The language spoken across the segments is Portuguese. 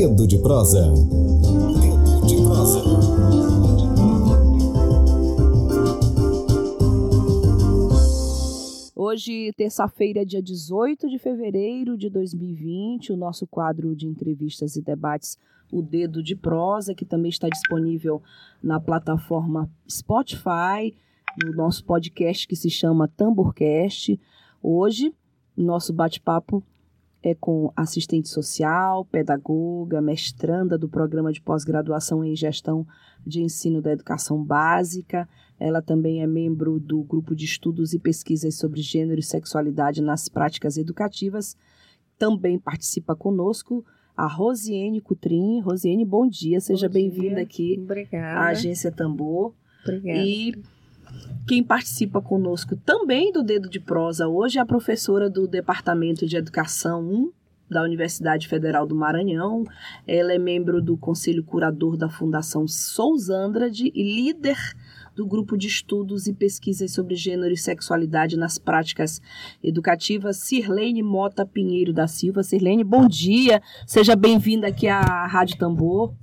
Dedo de prosa. Dedo de prosa. Hoje, terça-feira, dia 18 de fevereiro de 2020, o nosso quadro de entrevistas e debates, o Dedo de Prosa, que também está disponível na plataforma Spotify, no nosso podcast que se chama Tamborcast. Hoje, nosso bate-papo é com assistente social, pedagoga, mestranda do programa de pós-graduação em gestão de ensino da educação básica. Ela também é membro do grupo de estudos e pesquisas sobre gênero e sexualidade nas práticas educativas. Também participa conosco a Rosiane Cutrim. Rosiane, bom dia, seja bem-vinda aqui Obrigada. à Agência Tambor. Obrigada. E quem participa conosco também do Dedo de Prosa hoje é a professora do Departamento de Educação 1 da Universidade Federal do Maranhão. Ela é membro do Conselho Curador da Fundação Sousandrade e líder do grupo de estudos e pesquisas sobre gênero e sexualidade nas práticas educativas, Sirlene Mota Pinheiro da Silva. Sirlene, bom dia. Seja bem-vinda aqui à Rádio Tambor.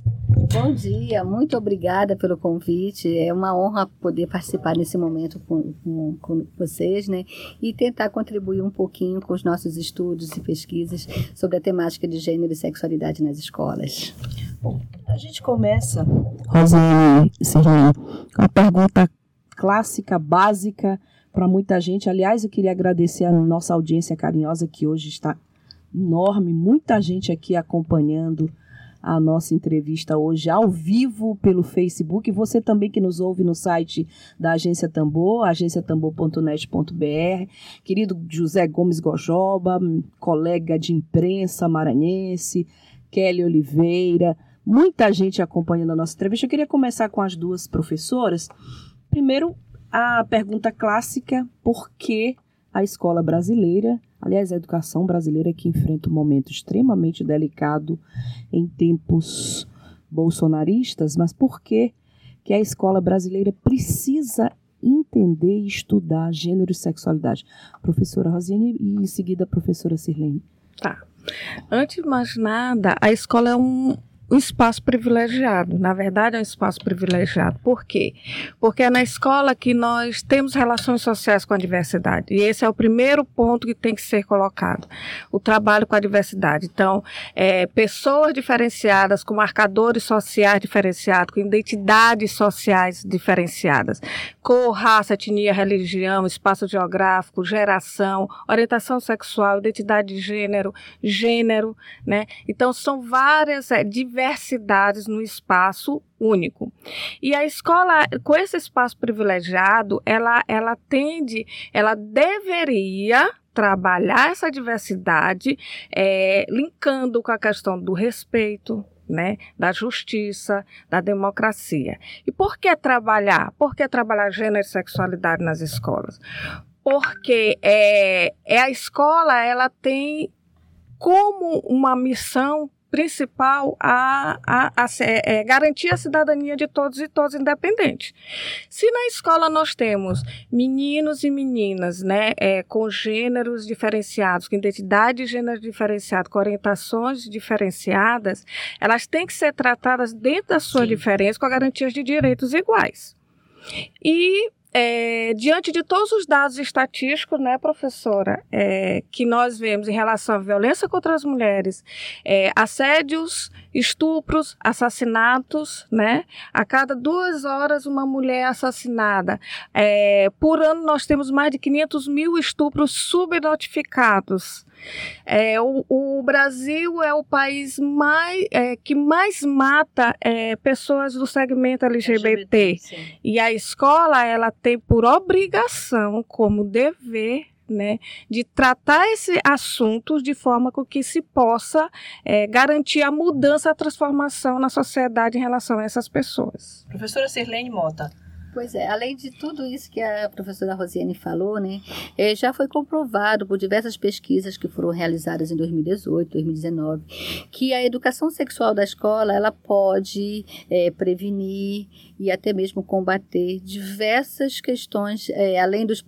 Bom dia, muito obrigada pelo convite. É uma honra poder participar nesse momento com, com, com, vocês, né? E tentar contribuir um pouquinho com os nossos estudos e pesquisas sobre a temática de gênero e sexualidade nas escolas. Bom, a gente começa, Rosane com a pergunta clássica, básica para muita gente. Aliás, eu queria agradecer a nossa audiência carinhosa que hoje está enorme, muita gente aqui acompanhando a nossa entrevista hoje ao vivo pelo Facebook. Você também que nos ouve no site da Agência Tambor, agenciatambor.net.br. Querido José Gomes Gojoba, colega de imprensa maranhense, Kelly Oliveira, muita gente acompanhando a nossa entrevista. Eu queria começar com as duas professoras. Primeiro, a pergunta clássica: por que a escola brasileira, aliás, a educação brasileira que enfrenta um momento extremamente delicado em tempos bolsonaristas, mas por que que a escola brasileira precisa entender e estudar gênero e sexualidade? Professora Rosiane e em seguida a professora Sirlene. Tá. Antes de mais nada, a escola é um, um espaço privilegiado. Na verdade, é um espaço privilegiado. Por quê? Porque é na escola que nós temos relações sociais com a diversidade. E esse é o primeiro ponto que tem que ser colocado: o trabalho com a diversidade. Então, é, pessoas diferenciadas, com marcadores sociais diferenciados, com identidades sociais diferenciadas, cor, raça, etnia, religião, espaço geográfico, geração, orientação sexual, identidade de gênero, gênero, né? Então, são várias é, no espaço único. E a escola, com esse espaço privilegiado, ela, ela tende, ela deveria trabalhar essa diversidade, é, linkando com a questão do respeito, né, da justiça, da democracia. E por que trabalhar? Por que trabalhar gênero e sexualidade nas escolas? Porque é, é a escola, ela tem como uma missão principal a, a, a é, é, garantir a cidadania de todos e todas independente. Se na escola nós temos meninos e meninas, né, é, com gêneros diferenciados, com identidade de gênero diferenciado, com orientações diferenciadas, elas têm que ser tratadas dentro da sua Sim. diferença com a garantia de direitos iguais. E é, diante de todos os dados estatísticos, né, professora, é, que nós vemos em relação à violência contra as mulheres, é, assédios, estupros, assassinatos, né, a cada duas horas uma mulher é assassinada. É, por ano nós temos mais de 500 mil estupros subnotificados. É, o, o, Brasil é o país mais, é, que mais mata é, pessoas do segmento LGBT. LGBT e a escola ela tem por obrigação, como dever, né, de tratar esse assunto de forma com que se possa é, garantir a mudança, a transformação na sociedade em relação a essas pessoas. Professora Sirlene Mota, Pois é, além de tudo isso que a professora Rosiane falou, né, é, já foi comprovado por diversas pesquisas que foram realizadas em 2018, 2019, que a educação sexual da escola ela pode é, prevenir e até mesmo combater diversas questões, é, além dos,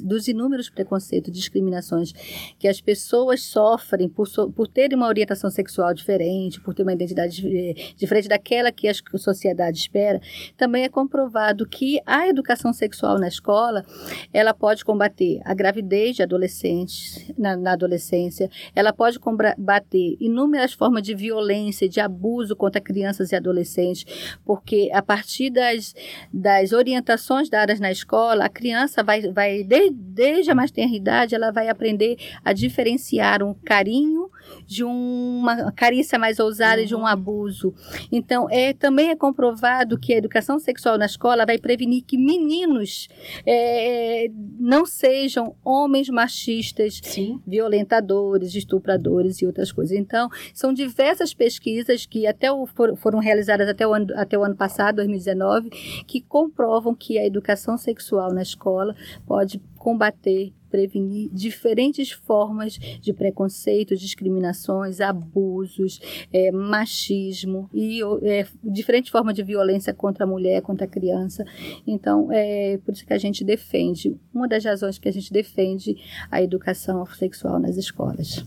dos inúmeros preconceitos, discriminações que as pessoas sofrem por, so por terem uma orientação sexual diferente, por ter uma identidade é, diferente daquela que a sociedade espera, também é comprovado que a educação sexual na escola ela pode combater a gravidez de adolescentes na, na adolescência, ela pode combater inúmeras formas de violência, de abuso contra crianças e adolescentes, porque a partir das, das orientações dadas na escola, a criança vai, vai desde, desde a mais tenra idade, ela vai aprender a diferenciar um carinho de uma carícia mais ousada uhum. de um uhum. abuso. Então, é, também é comprovado que a educação sexual na escola vai prevenir que meninos é, não sejam homens machistas, Sim. violentadores, estupradores e outras coisas. Então, são diversas pesquisas que até o, foram realizadas até o, ano, até o ano passado, 2019, que comprovam que a educação sexual na escola pode combater prevenir diferentes formas de preconceito, discriminações, abusos, é, machismo e é, diferentes formas de violência contra a mulher, contra a criança. Então, é por isso que a gente defende, uma das razões que a gente defende a educação sexual nas escolas.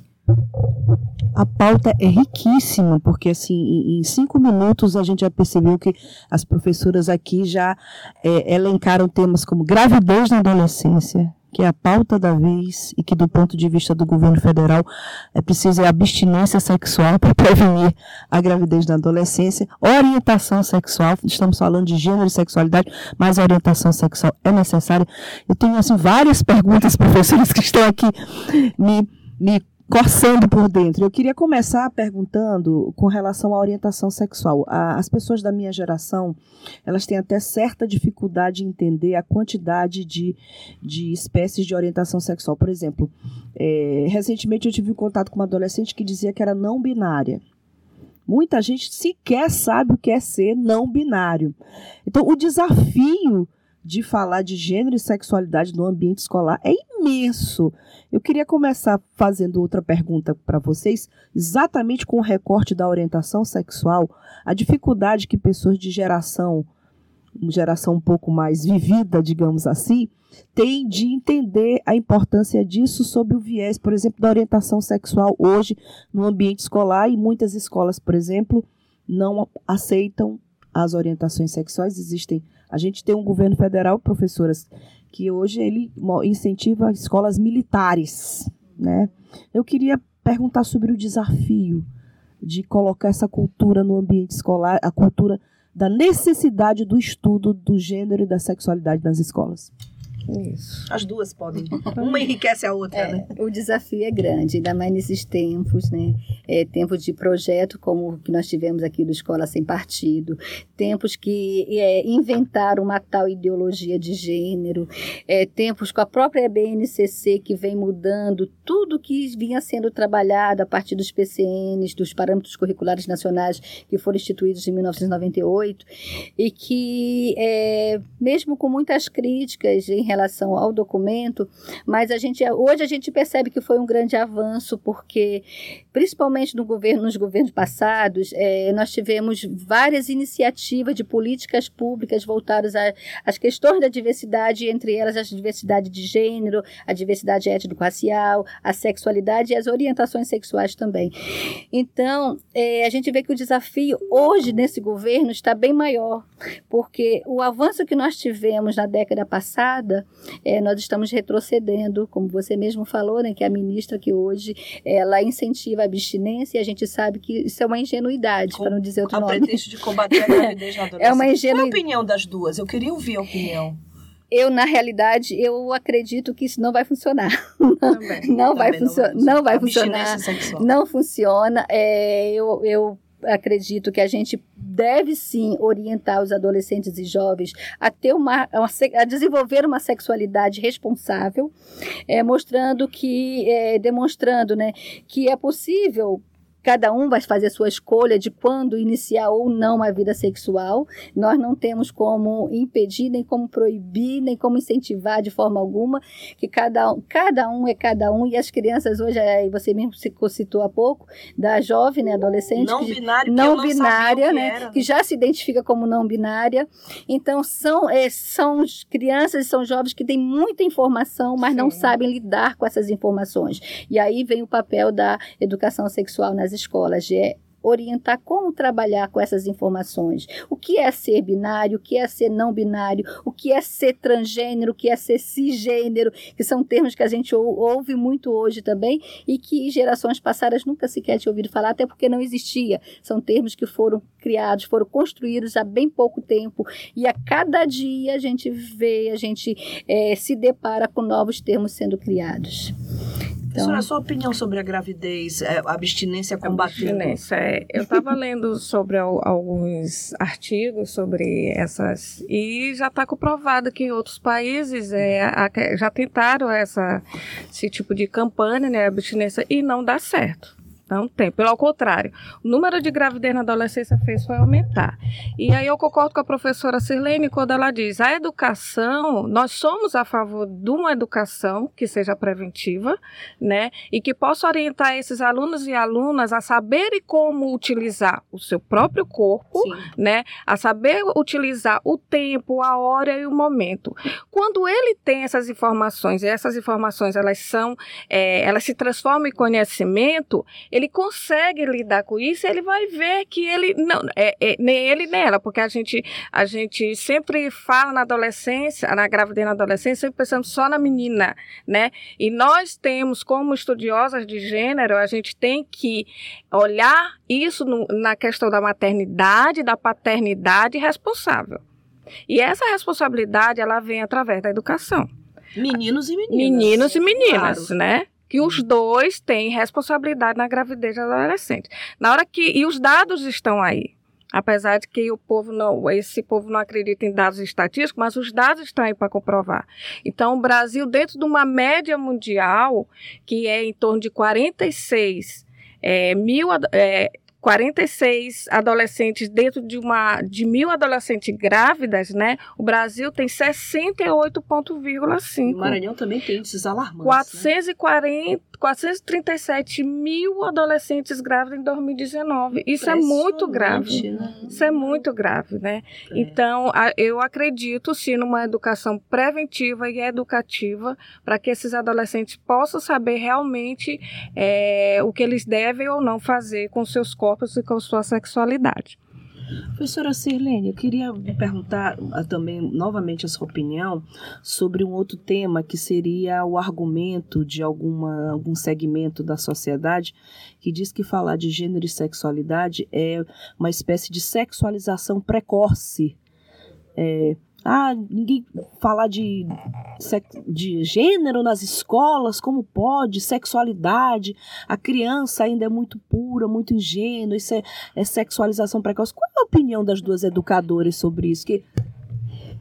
A pauta é riquíssima, porque assim, em cinco minutos a gente já percebeu que as professoras aqui já é, elencaram temas como gravidez na adolescência, que é a pauta da vez e que, do ponto de vista do governo federal, é preciso é abstinência sexual para prevenir a gravidez na adolescência, orientação sexual, estamos falando de gênero e sexualidade, mas a orientação sexual é necessária. Eu tenho assim, várias perguntas, professores, que estão aqui me, me coçando por dentro. Eu queria começar perguntando com relação à orientação sexual. as pessoas da minha geração, elas têm até certa dificuldade em entender a quantidade de, de espécies de orientação sexual. Por exemplo, é, recentemente eu tive um contato com uma adolescente que dizia que era não binária. Muita gente sequer sabe o que é ser não binário. Então, o desafio de falar de gênero e sexualidade no ambiente escolar é imenso. Eu queria começar fazendo outra pergunta para vocês, exatamente com o recorte da orientação sexual, a dificuldade que pessoas de geração, geração um pouco mais vivida, digamos assim, têm de entender a importância disso sob o viés, por exemplo, da orientação sexual hoje no ambiente escolar e muitas escolas, por exemplo, não aceitam as orientações sexuais, existem a gente tem um governo federal, professoras, que hoje ele incentiva escolas militares, né? Eu queria perguntar sobre o desafio de colocar essa cultura no ambiente escolar, a cultura da necessidade do estudo do gênero e da sexualidade nas escolas. Isso. As duas podem. Uma enriquece a outra, é, né? O desafio é grande, ainda mais nesses tempos, né? É, tempos de projeto como o que nós tivemos aqui do Escola Sem Partido, tempos que é, inventaram uma tal ideologia de gênero, é, tempos com a própria BNCC que vem mudando tudo que vinha sendo trabalhado a partir dos PCNs, dos parâmetros curriculares nacionais que foram instituídos em 1998 e que, é, mesmo com muitas críticas em relação relação ao documento, mas a gente hoje a gente percebe que foi um grande avanço porque principalmente no governo, nos governos passados, é, nós tivemos várias iniciativas de políticas públicas voltadas às questões da diversidade, entre elas a diversidade de gênero, a diversidade étnico-racial, a sexualidade e as orientações sexuais também. Então, é, a gente vê que o desafio hoje nesse governo está bem maior, porque o avanço que nós tivemos na década passada é, nós estamos retrocedendo, como você mesmo falou, né, que a ministra que hoje ela incentiva a abstinência e a gente sabe que isso é uma ingenuidade, para não dizer outro a nome. A pretexto de combater a gravidez na adolescência. É uma ingenuidade. Qual a opinião das duas? Eu queria ouvir a opinião. Eu, na realidade, eu acredito que isso não vai funcionar. Também, não, vai não, vai não vai funcionar. Não funciona. É, eu, eu acredito que a gente deve sim orientar os adolescentes e jovens a ter uma, a desenvolver uma sexualidade responsável, é, mostrando que é, demonstrando, né, que é possível cada um vai fazer a sua escolha de quando iniciar ou não a vida sexual. Nós não temos como impedir, nem como proibir, nem como incentivar de forma alguma, que cada, cada um é cada um, e as crianças hoje, aí você mesmo citou há pouco, da jovem, né, adolescente, não que, binária, não, não binária, né, era, que já se identifica como não binária. Então, são, é, são crianças, são jovens que têm muita informação, mas Sim. não sabem lidar com essas informações. E aí vem o papel da educação sexual nas escolas, é orientar como trabalhar com essas informações. O que é ser binário, o que é ser não binário, o que é ser transgênero, o que é ser cisgênero, que são termos que a gente ouve muito hoje também e que gerações passadas nunca sequer tinham ouvido falar, até porque não existia. São termos que foram criados, foram construídos há bem pouco tempo e a cada dia a gente vê, a gente é, se depara com novos termos sendo criados. Então, a sua opinião sobre a gravidez, é, a abstinência combatida? Abstinência, é, eu estava lendo sobre alguns artigos sobre essas e já está comprovado que em outros países é, já tentaram essa, esse tipo de campanha, né, abstinência, e não dá certo. Não tem. Pelo contrário, o número de gravidez na adolescência fez foi aumentar. E aí eu concordo com a professora Sirlene quando ela diz: a educação, nós somos a favor de uma educação que seja preventiva, né? E que possa orientar esses alunos e alunas a saberem como utilizar o seu próprio corpo, Sim. né? A saber utilizar o tempo, a hora e o momento. Quando ele tem essas informações, e essas informações elas são, é, elas se transformam em conhecimento, ele consegue lidar com isso, ele vai ver que ele não é, é, nem ele nem ela, porque a gente a gente sempre fala na adolescência, na gravidez na adolescência, sempre pensamos só na menina, né? E nós temos como estudiosas de gênero, a gente tem que olhar isso no, na questão da maternidade, da paternidade responsável. E essa responsabilidade ela vem através da educação. Meninos e meninas. Meninos e meninas, claro. né? Que os dois têm responsabilidade na gravidez da adolescente. Na hora que e os dados estão aí. Apesar de que o povo não, esse povo não acredita em dados estatísticos, mas os dados estão aí para comprovar. Então, o Brasil, dentro de uma média mundial, que é em torno de 46 é, mil é, 46 adolescentes dentro de uma de mil adolescentes grávidas, né? O Brasil tem 68,5. O Maranhão também tem índices alarmantes. 440, né? 437 mil adolescentes grávidos em 2019. Isso é muito grave. Né? Isso é muito grave, né? É. Então, eu acredito sim numa educação preventiva e educativa para que esses adolescentes possam saber realmente é, o que eles devem ou não fazer com seus corpos e com sua sexualidade. Professora Sirlene, eu queria perguntar ah, também novamente a sua opinião sobre um outro tema que seria o argumento de alguma, algum segmento da sociedade que diz que falar de gênero e sexualidade é uma espécie de sexualização precoce. É, ah, ninguém falar de, de gênero nas escolas, como pode, sexualidade, a criança ainda é muito pura, muito ingênua, isso é, é sexualização precoce. Qual é a opinião das duas educadoras sobre isso? Que...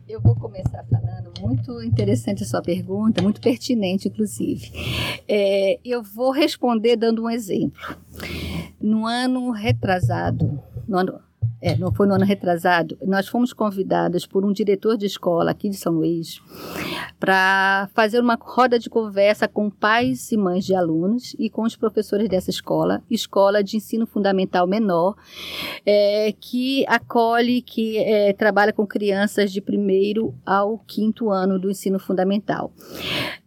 Eu vou começar falando, muito interessante a sua pergunta, muito pertinente, inclusive. É, eu vou responder dando um exemplo. No ano retrasado, no ano, é, não foi no ano retrasado, nós fomos convidadas por um diretor de escola aqui de São Luís para fazer uma roda de conversa com pais e mães de alunos e com os professores dessa escola, escola de ensino fundamental menor, é, que acolhe, que é, trabalha com crianças de primeiro ao quinto ano do ensino fundamental.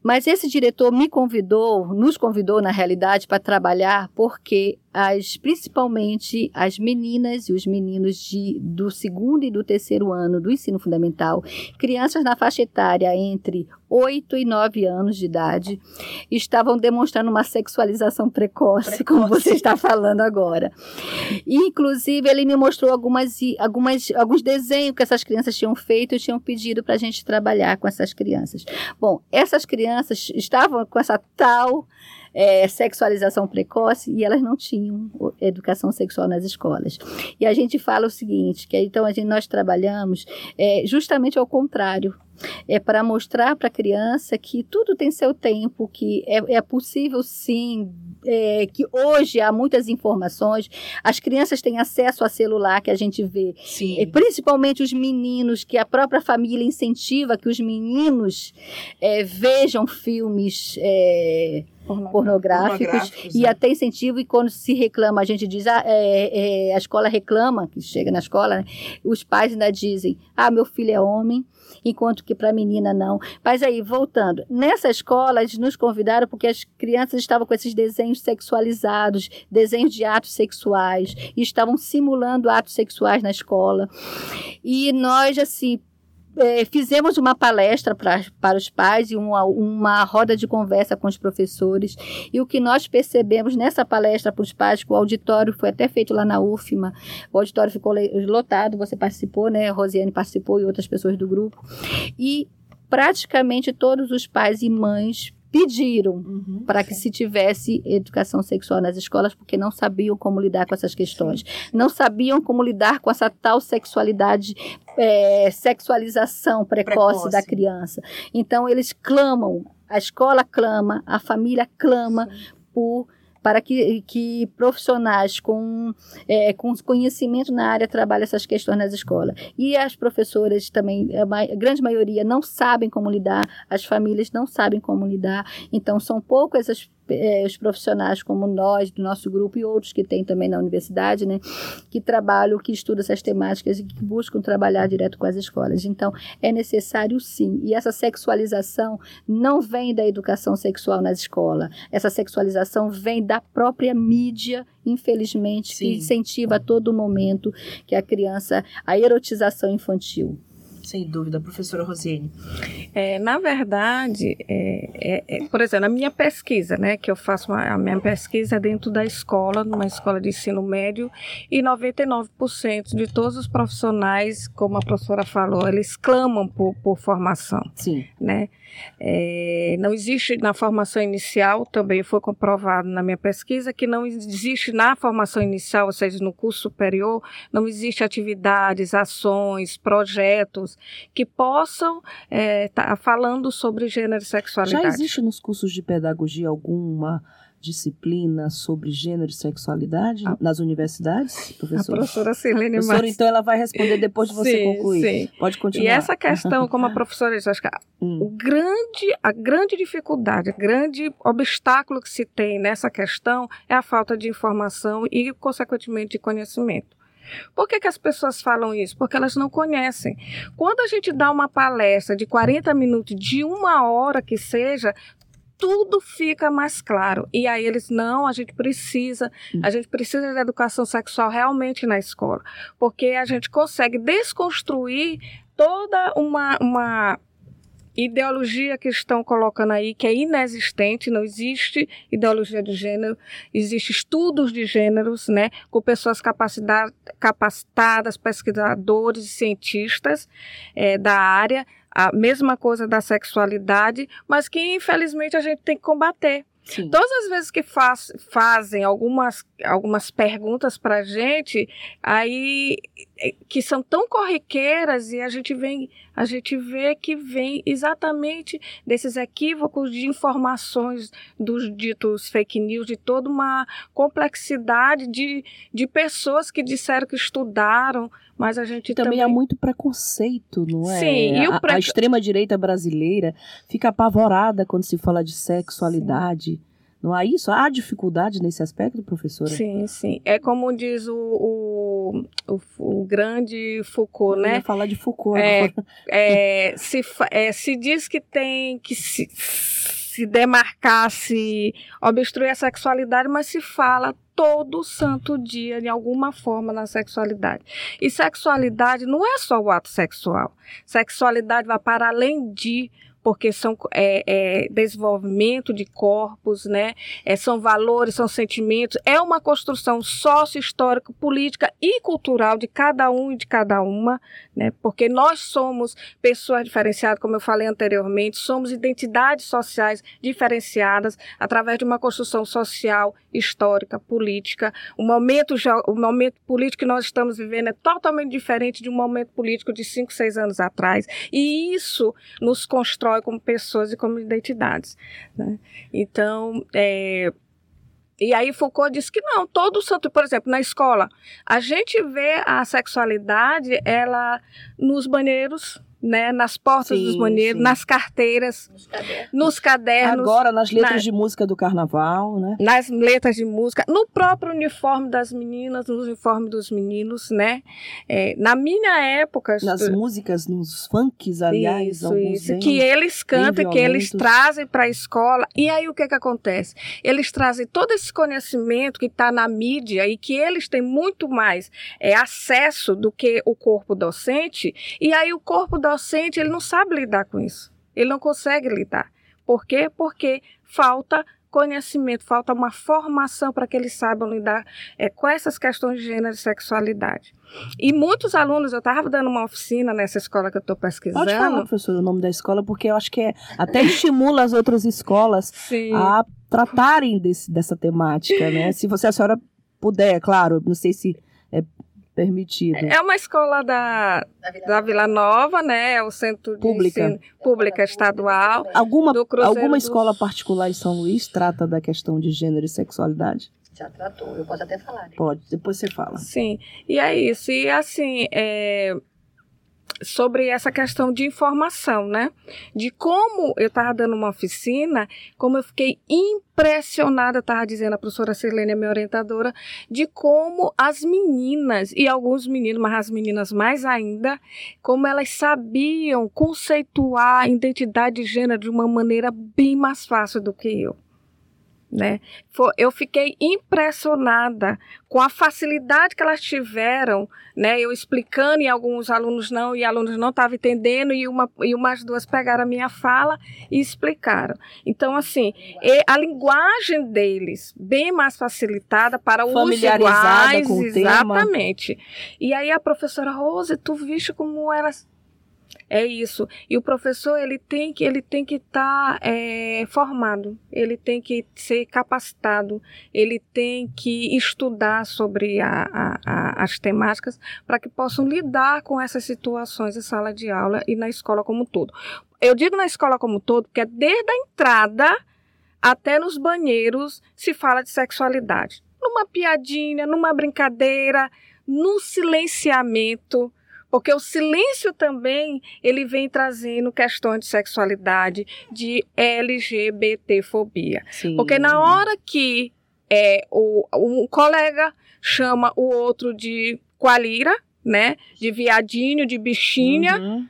Mas esse diretor me convidou, nos convidou na realidade para trabalhar porque as, principalmente as meninas e os meninos de, do segundo e do terceiro ano do ensino fundamental, crianças na faixa etária entre 8 e 9 anos de idade, estavam demonstrando uma sexualização precoce, precoce. como você está falando agora. inclusive, ele me mostrou algumas, algumas, alguns desenhos que essas crianças tinham feito e tinham pedido para a gente trabalhar com essas crianças. Bom, essas crianças estavam com essa tal é, sexualização precoce e elas não tinham educação sexual nas escolas. E a gente fala o seguinte, que então a gente, nós trabalhamos é, justamente ao contrário, é para mostrar para a criança que tudo tem seu tempo, que é, é possível sim é, que hoje há muitas informações, as crianças têm acesso a celular que a gente vê, Sim. é, principalmente os meninos, que a própria família incentiva que os meninos é, vejam filmes. é, pornográficos, Pornográficos, e né? até incentivo e quando se reclama a gente diz ah, é, é, a escola reclama que chega na escola né, os pais ainda dizem ah meu filho é homem enquanto que para a menina não. Mas aí voltando nessa escola eles nos convidaram porque as crianças estavam com esses desenhos sexualizados desenhos de atos sexuais e estavam simulando atos sexuais na escola. E nós assim é, fizemos uma palestra pra, para os pais e uma, uma roda de conversa com os professores. E o que nós percebemos nessa palestra para os pais, que o auditório foi até feito lá na UFMA, o auditório ficou lotado, você participou, né? A Rosiane participou e outras pessoas do grupo. E praticamente todos os pais e mães pediram Uhum. para que se tivesse educação sexual nas escolas, porque não sabiam como lidar com essas questões. Não sabiam como lidar com essa tal sexualidade, é, sexualização precoce, Precoce. da criança. Então, eles clamam, a escola clama, a família clama por para que, que profissionais com, é, com conhecimento na área trabalhem essas questões nas escolas. E as professoras também, a, grande maioria, não sabem como lidar, as famílias não sabem como lidar. Então, são poucos essas, eh, os profissionais como nós, do nosso grupo, e outros que tem também na universidade, né, que trabalham, que estudam essas temáticas e que buscam trabalhar direto com as escolas. Então, é necessário sim. E essa sexualização não vem da educação sexual nas escolas. Essa sexualização vem da própria mídia, infelizmente, Sim. que incentiva a todo momento que a criança, a erotização infantil. Sem dúvida, professora Rosiane. É, na verdade, é, é, é, por exemplo, a minha pesquisa, né, que eu faço uma- a minha pesquisa é dentro da escola, numa escola de ensino médio, e 99% de todos os profissionais, como a professora falou, eles clamam por, por formação Sim. né? É, não existe na formação inicial, também foi comprovado na minha pesquisa, que não existe na formação inicial, ou seja, no curso superior, não existe atividades, ações, projetos que possam estar falando sobre gênero e sexualidade. Já existe nos cursos de pedagogia alguma disciplina sobre gênero e sexualidade Ah. nas universidades, A professora? professora Silene Professora, Mas- então ela vai responder depois de você Sim, concluir. sim. Pode continuar. E essa questão, como a professora disse, acho que a- Hum. o grande, a grande dificuldade, o grande obstáculo que se tem nessa questão é a falta de informação e, consequentemente, de conhecimento. Por que, que as pessoas falam isso? Porque elas não conhecem. Quando a gente dá uma palestra de 40 minutos, de uma hora que seja, tudo fica mais claro. E aí eles, não, a gente precisa, a gente precisa de educação sexual realmente na escola. Porque a gente consegue desconstruir toda uma, uma ideologia que estão colocando aí que é inexistente, não existe ideologia de gênero, existe estudos de gêneros, né, com pessoas capacitadas, pesquisadores e cientistas eh, da área, a mesma coisa da sexualidade, mas que infelizmente a gente tem que combater. Sim. Todas as vezes que faz- fazem algumas, algumas perguntas para a gente, aí que são tão corriqueiras e a gente vem, a gente vê que vem exatamente desses equívocos de informações dos ditos fake news, de toda uma complexidade de, de pessoas que disseram que estudaram, mas a gente também, também, há muito preconceito, não é? Sim, a, pre- a extrema-direita brasileira fica apavorada quando se fala de sexualidade. Não há isso? Há dificuldade nesse aspecto, professora? Sim, sim. É como diz o, o, o, o grande Foucault, né? ia falar de Foucault É, é, se, é, se diz que tem que se, se demarcar, se obstruir a sexualidade, mas se fala todo santo dia de alguma forma na sexualidade. E sexualidade não é só o ato sexual. Sexualidade vai para além de porque são é, é, desenvolvimento de corpos, né? É, são valores, são sentimentos, é uma construção sócio-histórica, política e cultural de cada um e de cada uma, né? Porque nós somos pessoas diferenciadas, como eu falei anteriormente, somos identidades sociais diferenciadas através de uma construção social, histórica, política. O momento, o momento político que nós estamos vivendo é totalmente diferente de um momento político de cinco, seis anos atrás. E isso nos constrói como pessoas e como identidades. né? Então, é, e aí Foucault disse que não, todo santo, por exemplo, na escola, a gente vê a sexualidade ela nos banheiros né, nas portas Sim, dos banheiros, nas carteiras, Nos cadernos. nos cadernos, Agora, nas letras na- de música do carnaval, né? nas letras de música, no próprio uniforme das meninas, no uniforme dos meninos, né? É, na minha época, Nas estu- músicas, nos funks, aliás, isso, alguns isso, que eles cantam, que eles trazem para a escola. E aí o que que acontece? Eles trazem todo esse conhecimento que está na mídia e que eles têm muito mais é, acesso do que o corpo docente. E aí o corpo docente ele não sabe lidar com isso. Ele não consegue lidar. Por quê? Porque falta conhecimento, falta uma formação para que eles saibam lidar é, com essas questões de gênero e sexualidade. E muitos alunos, eu estava dando uma oficina nessa escola que eu estou pesquisando. Pode falar, professor, o nome da escola, porque eu acho que é, até estimula as outras escolas Sim. a tratarem desse, dessa temática, né? Se você, a senhora puder, é claro, não sei se é permitido. É uma escola da, Da Vila da Vila Nova, né? É o centro de Pública. ensino pública estadual. Alguma, alguma dos- escola particular em São Luís trata da questão de gênero e sexualidade? Já tratou, eu posso até falar. né? Pode, depois você fala. Sim. E é isso. E assim, é, sobre essa questão de informação, né? De como eu estava dando uma oficina, como eu fiquei impressionada, estava dizendo a professora Sirlene, a minha orientadora, de como as meninas, e alguns meninos, mas as meninas mais ainda, como elas sabiam conceituar a identidade de gênero de uma maneira bem mais fácil do que eu. Né? Eu fiquei impressionada com a facilidade que elas tiveram, né? Eu explicando e alguns alunos não, e alunos não estavam entendendo, e, uma, e umas duas pegaram a minha fala e explicaram. Então, assim, a linguagem deles bem mais facilitada para os Familiarizada iguais, com o tema. exatamente. E aí a professora Rose, tu viste como elas é isso. E o professor ele tem que ele tem que estar formado, ele tem que ser capacitado, ele tem que estudar sobre a- a- a- as temáticas para que possam lidar com essas situações em sala de aula e na escola como um todo. Eu digo na escola como um todo porque é desde a entrada até nos banheiros se fala de sexualidade. Numa piadinha, numa brincadeira, no silenciamento, porque o silêncio também ele vem trazendo questões de sexualidade, de LGBTfobia. Sim. Porque na hora que é, o, um colega chama o outro de qualira, né, de viadinho, de bichinha, Uhum.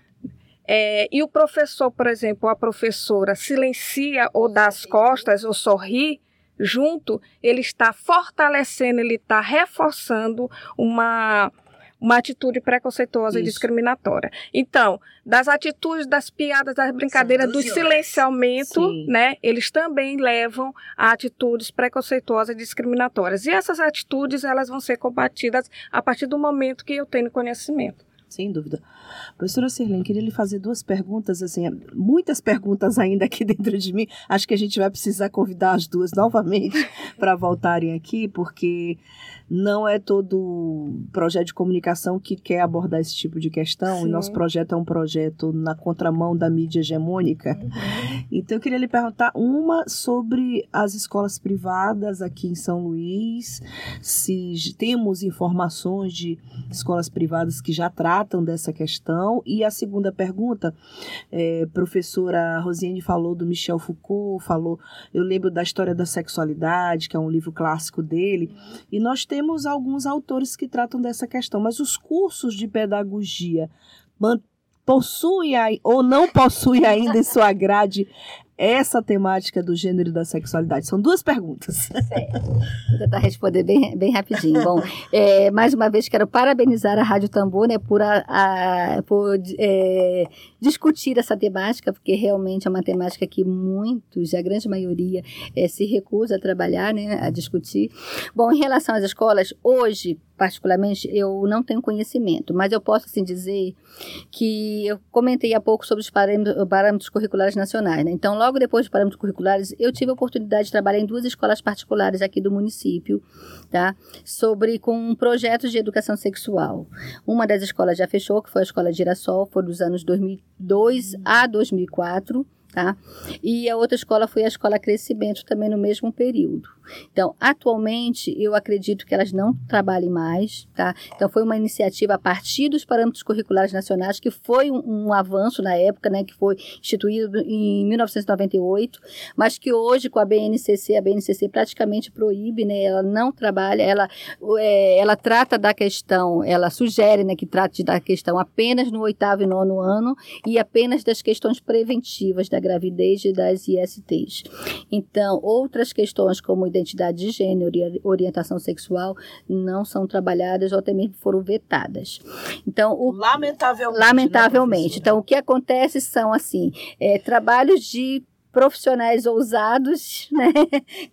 é, e o professor, por exemplo, a professora silencia ou dá as costas ou sorri junto, ele está fortalecendo, ele está reforçando uma, uma atitude preconceituosa e Isso. discriminatória. Então, das atitudes, das piadas, das brincadeiras, do silenciamento, Sim. né, eles também levam a atitudes preconceituosas e discriminatórias. E essas atitudes, elas vão ser combatidas a partir do momento que eu tenho conhecimento. Sem dúvida. Professora Sirlene, queria lhe fazer duas perguntas, assim, muitas perguntas ainda aqui dentro de mim. Acho que a gente vai precisar convidar as duas novamente para voltarem aqui, porque não é todo projeto de comunicação que quer abordar esse tipo de questão. Sim. E nosso projeto é um projeto na contramão da mídia hegemônica. Então, eu queria lhe perguntar uma sobre as escolas privadas aqui em São Luís, se temos informações de escolas privadas que já tratam dessa questão. E a segunda pergunta, é, professora Rosiane falou do Michel Foucault, falou, eu lembro da história da sexualidade, que é um livro clássico dele, e nós temos alguns autores que tratam dessa questão, mas os cursos de pedagogia possuem ou não possuem ainda em sua grade essa temática do gênero e da sexualidade? São duas perguntas. Vou tentar responder bem, bem rapidinho. Bom, é, mais uma vez quero parabenizar a Rádio Tambor né, por, a, a- por é, discutir essa temática, porque realmente é uma temática que muitos, a grande maioria, é, se recusa a trabalhar, né, a discutir. Bom, em relação às escolas, hoje, particularmente, eu não tenho conhecimento, mas eu posso assim dizer que eu comentei há pouco sobre os parâmetros, curriculares nacionais. Né? Então, logo depois dos parâmetros curriculares, eu tive a oportunidade de trabalhar em duas escolas particulares aqui do município, tá? Sobre com projetos de educação sexual. Uma das escolas já fechou, que foi a escola Girassol, foi dos anos 2002 a 2004. Tá? E a outra escola foi a escola Crescimento, também no mesmo período. Então, atualmente, eu acredito que elas não trabalhem mais, tá? Então, foi uma iniciativa a partir dos parâmetros curriculares nacionais, que foi um, um avanço na época, né, que foi instituído em 1998, mas que hoje, com a BNCC, a BNCC praticamente proíbe, né, ela não trabalha, ela, é, ela trata da questão, ela sugere, né, que trate da questão apenas no oitavo e nono ano e apenas das questões preventivas da gravidez e das ISTs. Então, outras questões como identidade de gênero e orientação sexual não são trabalhadas ou até mesmo foram vetadas. Então, o, lamentavelmente. Né, lamentavelmente. Né, então, o que acontece são assim, é, trabalhos de profissionais ousados, né?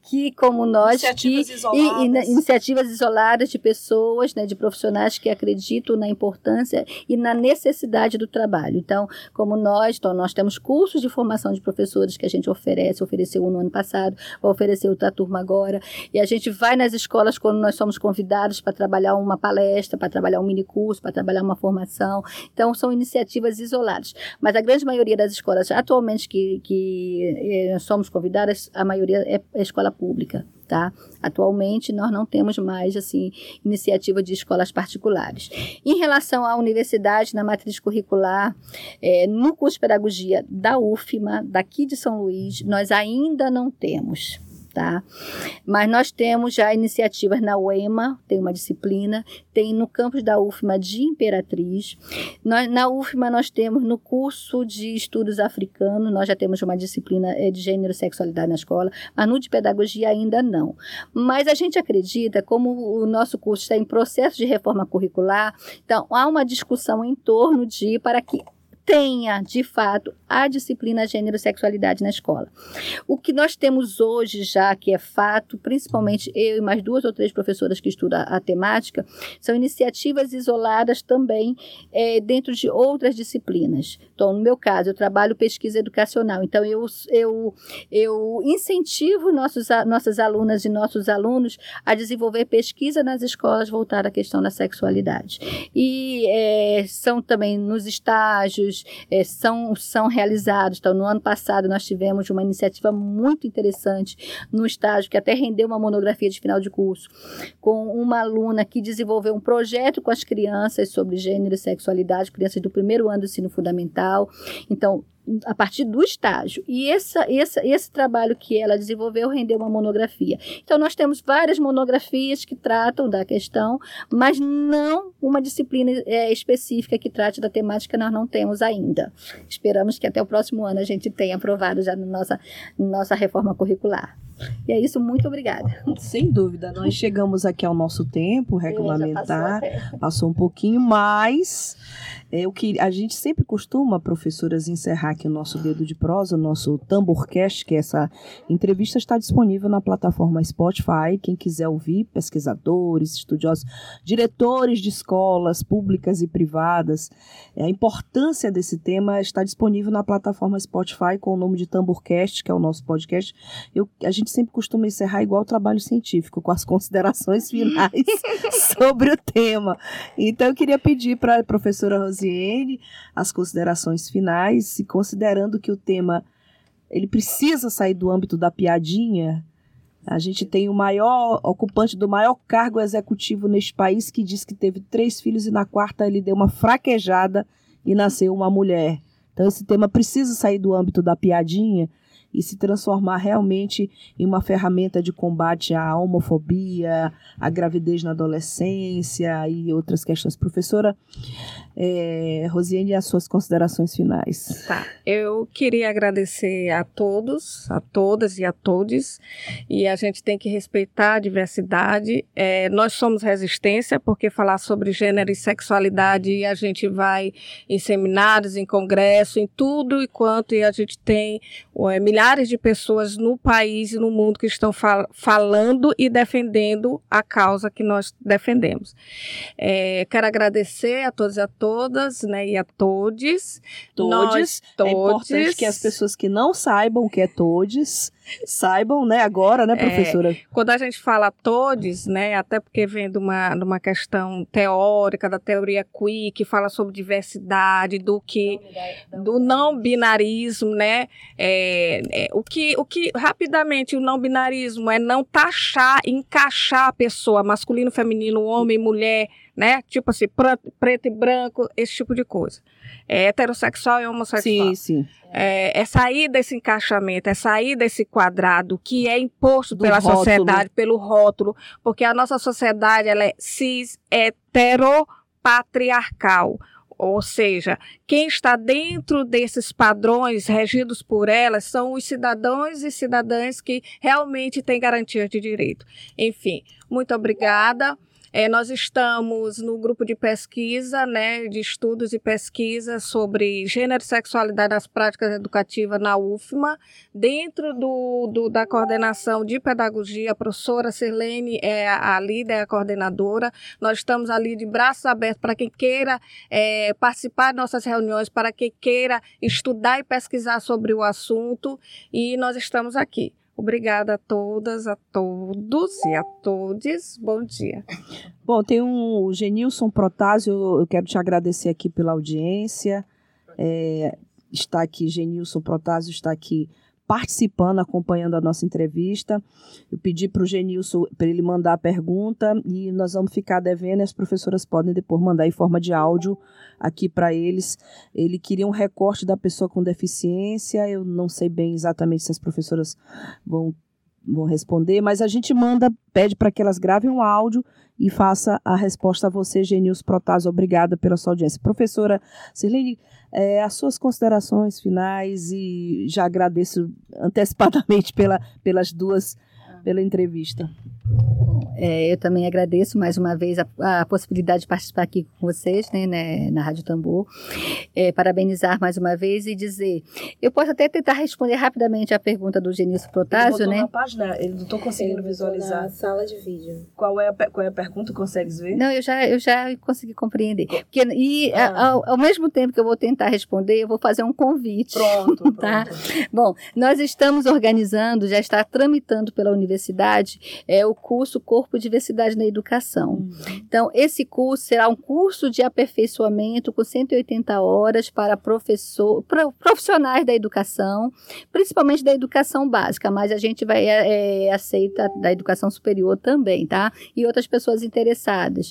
que como nós iniciativas que isoladas. E, e, iniciativas isoladas de pessoas, né, de profissionais que acreditam na importância e na necessidade do trabalho. Então, como nós, então, nós temos cursos de formação de professores que a gente oferece, ofereceu um no ano passado, vai oferecer outra turma agora, e a gente vai nas escolas quando nós somos convidados para trabalhar uma palestra, para trabalhar um mini curso, para trabalhar uma formação. Então, são iniciativas isoladas. Mas a grande maioria das escolas atualmente que, que eh, somos convidadas, a maioria é, é escola pública. Tá? Atualmente nós não temos mais assim iniciativa de escolas particulares. Em relação à universidade na matriz curricular, é, no curso de pedagogia da UFMA, daqui de São Luís, nós ainda não temos tá? Mas nós temos já iniciativas na UEMA, tem uma disciplina, tem no campus da UFMA de Imperatriz. Nós, na UFMA nós temos no curso de estudos africanos, nós já temos uma disciplina eh, de gênero e sexualidade na escola, mas no de pedagogia ainda não. Mas a gente acredita, como o nosso curso está em processo de reforma curricular, então há uma discussão em torno de para que tenha, de fato, a disciplina gênero e sexualidade na escola. O que nós temos hoje já, que é fato, principalmente eu e mais duas ou três professoras que estudam a, temática, são iniciativas isoladas também é, dentro de outras disciplinas. Então, no meu caso, eu trabalho pesquisa educacional, então eu, eu, eu incentivo nossos, nossas alunas e nossos alunos a desenvolver pesquisa nas escolas voltada à questão da sexualidade. E é, são também nos estágios, é, são, são realizados. Então, no ano passado, nós tivemos uma iniciativa muito interessante no estágio, que até rendeu uma monografia de final de curso, com uma aluna que desenvolveu um projeto com as crianças sobre gênero e sexualidade, crianças do primeiro ano do ensino fundamental. Então, a partir do estágio. E essa, essa, esse trabalho que ela desenvolveu rendeu uma monografia. Então, nós temos várias monografias que tratam da questão, mas não uma disciplina é, específica que trate da temática, nós não temos ainda. Esperamos que até o próximo ano a gente tenha aprovado já na nossa, nossa reforma curricular. E é isso, muito obrigada. Sem dúvida, nós chegamos aqui ao nosso tempo regulamentar, é, passou, passou, um pouquinho, mas é, o que a gente sempre costuma, professoras, encerrar aqui o nosso dedo de prosa, o nosso Tamborcast, que essa entrevista está disponível na plataforma Spotify. Quem quiser ouvir, pesquisadores, estudiosos, diretores de escolas públicas e privadas, é, a importância desse tema está disponível na plataforma Spotify com o nome de Tamborcast, que é o nosso podcast. Eu, a gente sempre costuma encerrar igual o trabalho científico, com as considerações finais sobre o tema. Então, eu queria pedir para a professora Rosiane as considerações finais, e considerando que o tema ele precisa sair do âmbito da piadinha. A gente tem o maior ocupante do maior cargo executivo neste país que diz que teve três filhos e na quarta ele deu uma fraquejada e nasceu uma mulher. Então esse tema precisa sair do âmbito da piadinha e se transformar realmente em uma ferramenta de combate à homofobia, à gravidez na adolescência e outras questões. Professora é, Rosiane, as suas considerações finais. Tá. Eu queria agradecer a todos, a todas e a todos, e a gente tem que respeitar a diversidade. É, nós somos resistência, porque falar sobre gênero e sexualidade a gente vai em seminários, em congresso, em tudo e quanto, e a gente tem é, milhares milhares de pessoas no país e no mundo que estão fal falando e defendendo a causa que nós defendemos. É, quero agradecer a todos e a todas, né, e a todes. Todes. Nós, todes. É importante que as pessoas que não saibam o que é todes saibam, né, agora, né, É. professora? Quando a gente fala todes, né, até porque vem de uma, de uma questão teórica, da teoria queer, que fala sobre diversidade, do que do não binarismo, né? É, é, o, que, o que rapidamente o não binarismo é não taxar, encaixar a pessoa, masculino, feminino, homem, mulher, né? Tipo assim, preto e branco, esse tipo de coisa. É heterossexual e homossexual Sim, sim. é, é sair desse encaixamento, é sair desse quadrado que é imposto Do pela rótulo. sociedade, pelo rótulo, porque a nossa sociedade ela é cis heteropatriarcal. Ou seja, quem está dentro desses padrões regidos por elas são os cidadãos e cidadãs que realmente têm garantia de direito. Enfim, muito obrigada. É, nós estamos no grupo de pesquisa, né, de estudos e pesquisa sobre gênero e sexualidade nas práticas educativas na UFMA, dentro do, do- da coordenação de pedagogia, a professora Sirlene é a, líder, é a coordenadora. Nós estamos ali de braços abertos para quem queira é, participar de nossas reuniões, para quem queira estudar e pesquisar sobre o assunto, e nós estamos aqui. Obrigada a todas, a todos e a todes. Bom dia. Bom, tem um Genilson Protásio, eu quero te agradecer aqui pela audiência. É, está aqui, Genilson Protásio está aqui participando, acompanhando a nossa entrevista. Eu pedi para o Genilson para ele mandar a pergunta e nós vamos ficar devendo. As professoras podem depois mandar em forma de áudio aqui para eles. Ele queria um recorte da pessoa com deficiência. Eu não sei bem exatamente se as professoras vão vão responder, mas a gente manda, pede para que elas gravem um áudio e faça a resposta a você, Genilson Protásio. Obrigada pela sua audiência. Professora Sirlene, eh, as suas considerações finais e já agradeço antecipadamente pela, pelas duas, pela entrevista. É, eu também agradeço mais uma vez a, a possibilidade de participar aqui com vocês, né, né, na Rádio Tambor. É, parabenizar mais uma vez e dizer, eu posso até tentar responder rapidamente a pergunta do Genilson Protásio, né? página, ele não estou conseguindo Na sala de vídeo. Qual é, a, qual é a pergunta, consegues ver? Não, eu já, eu já consegui compreender. Porque, e a- ao, ao mesmo tempo que eu vou tentar responder, eu vou fazer um convite. Pronto, Tá. Bom, nós estamos organizando, já está tramitando pela universidade, é, o curso Corpo Diversidade na Educação. Então, esse curso será um curso de aperfeiçoamento com 180 horas para professor, pro- profissionais da educação, principalmente da educação básica, mas a gente vai é, aceita da educação superior também, tá? E outras pessoas interessadas.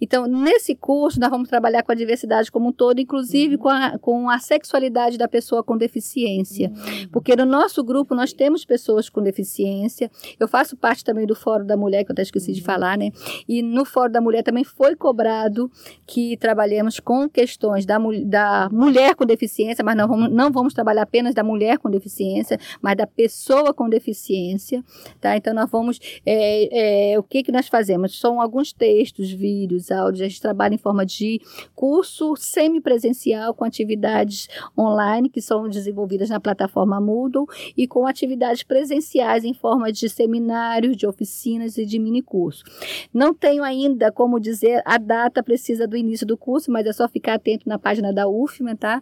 Então, nesse curso, nós vamos trabalhar com a diversidade como um todo, inclusive com a, com a sexualidade da pessoa com deficiência. Porque no nosso grupo nós temos pessoas com deficiência. Eu faço parte também do Fórum da Mulher, que eu até esqueci de falar, né? E no Fórum da Mulher também foi cobrado que trabalhemos com questões da, da mulher com deficiência, mas não vamos, não vamos trabalhar apenas da mulher com deficiência, mas da pessoa com deficiência, tá? Então nós vamos, é, é, o que que nós fazemos? São alguns textos, vídeos, áudios, a gente trabalha em forma de curso semipresencial com atividades online que são desenvolvidas na plataforma Moodle e com atividades presenciais em forma de seminários, de oficinas e de mini curso. Não tenho ainda como dizer a data precisa do início do curso, mas é só ficar atento na página da UFMA, tá?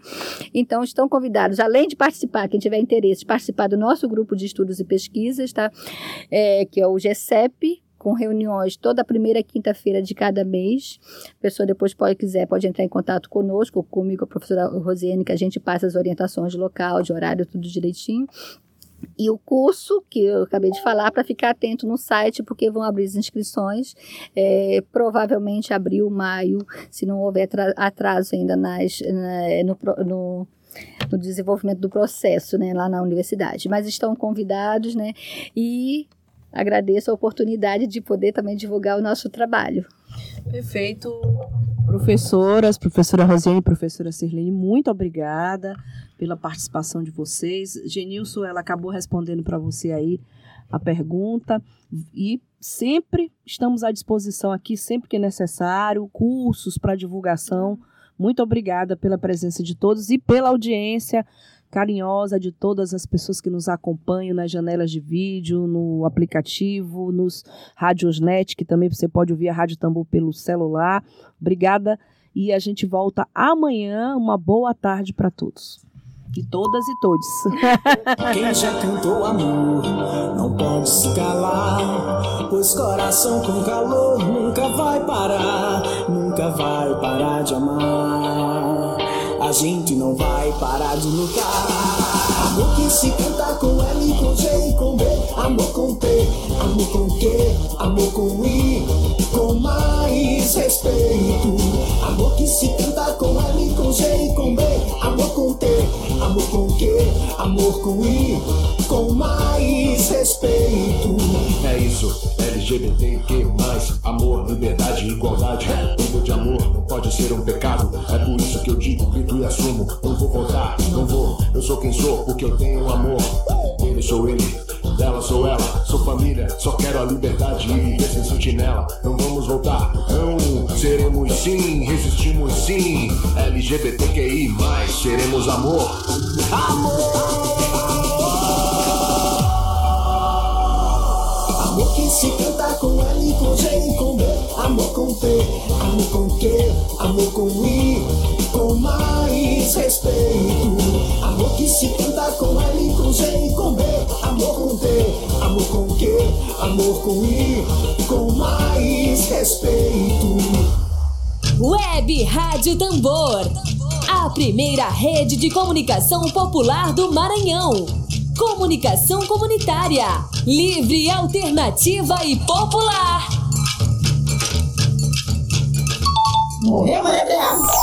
Então estão convidados, além de participar, quem tiver interesse, de participar do nosso grupo de estudos e pesquisas, tá? É, que é o GCEP, com reuniões toda primeira quinta-feira de cada mês. A pessoa depois pode quiser, pode entrar em contato conosco, comigo, a professora Rosiane, que a gente passa as orientações de local, de horário, tudo direitinho. E o curso, que eu acabei de falar, para ficar atento no site, porque vão abrir as inscrições, é, provavelmente abril, maio, se não houver atra- atraso ainda nas, na- no, no, no desenvolvimento do processo, né, lá na universidade. Mas estão convidados, né, e agradeço a oportunidade de poder também divulgar o nosso trabalho. Perfeito. Professoras, professora Rosiane e professora Sirlene, muito obrigada pela participação de vocês. Genilson, ela acabou respondendo para você aí a pergunta e sempre estamos à disposição aqui, sempre que necessário, cursos para divulgação. Muito obrigada pela presença de todos e pela audiência carinhosa de todas as pessoas que nos acompanham nas janelas de vídeo, no aplicativo, nos Radiosnet, que também você pode ouvir a Rádio Tambor pelo celular. Obrigada e a gente volta amanhã. Uma boa tarde para todos. e todas e todos. Quem já cantou amor não pode se calar, pois coração com calor nunca vai parar, nunca vai parar de amar. Gente não vai parar de lutar. Amor que se canta com L, com G e com B. Amor com T, amor com Q, amor com I, com mais respeito. Amor que se canta com L, com G e com B. Amor com T, amor com Q, amor com I, com mais respeito. É isso, LGBTQ+, amor, liberdade, igualdade. Tudo de amor não pode ser um pecado. Digo, grito e assumo. Não vou voltar, não vou. Eu sou quem sou, porque eu tenho amor. Ele sou ele, dela sou ela. Sou família, só quero a liberdade e viver sem sentinela. Não vamos voltar, não. Seremos sim, resistimos sim. LGBTQI+, seremos amor. Amor que se canta com L, com G e com B. Amor com T, amor com Q, amor com I, com mais respeito. Amor que se canta com L, com G e com B. Amor com T, amor com Q, amor com I, com mais respeito. Web Rádio Tambor. A primeira rede de comunicação popular do Maranhão. Comunicação comunitária. Livre, alternativa e popular. Morreu, Maria.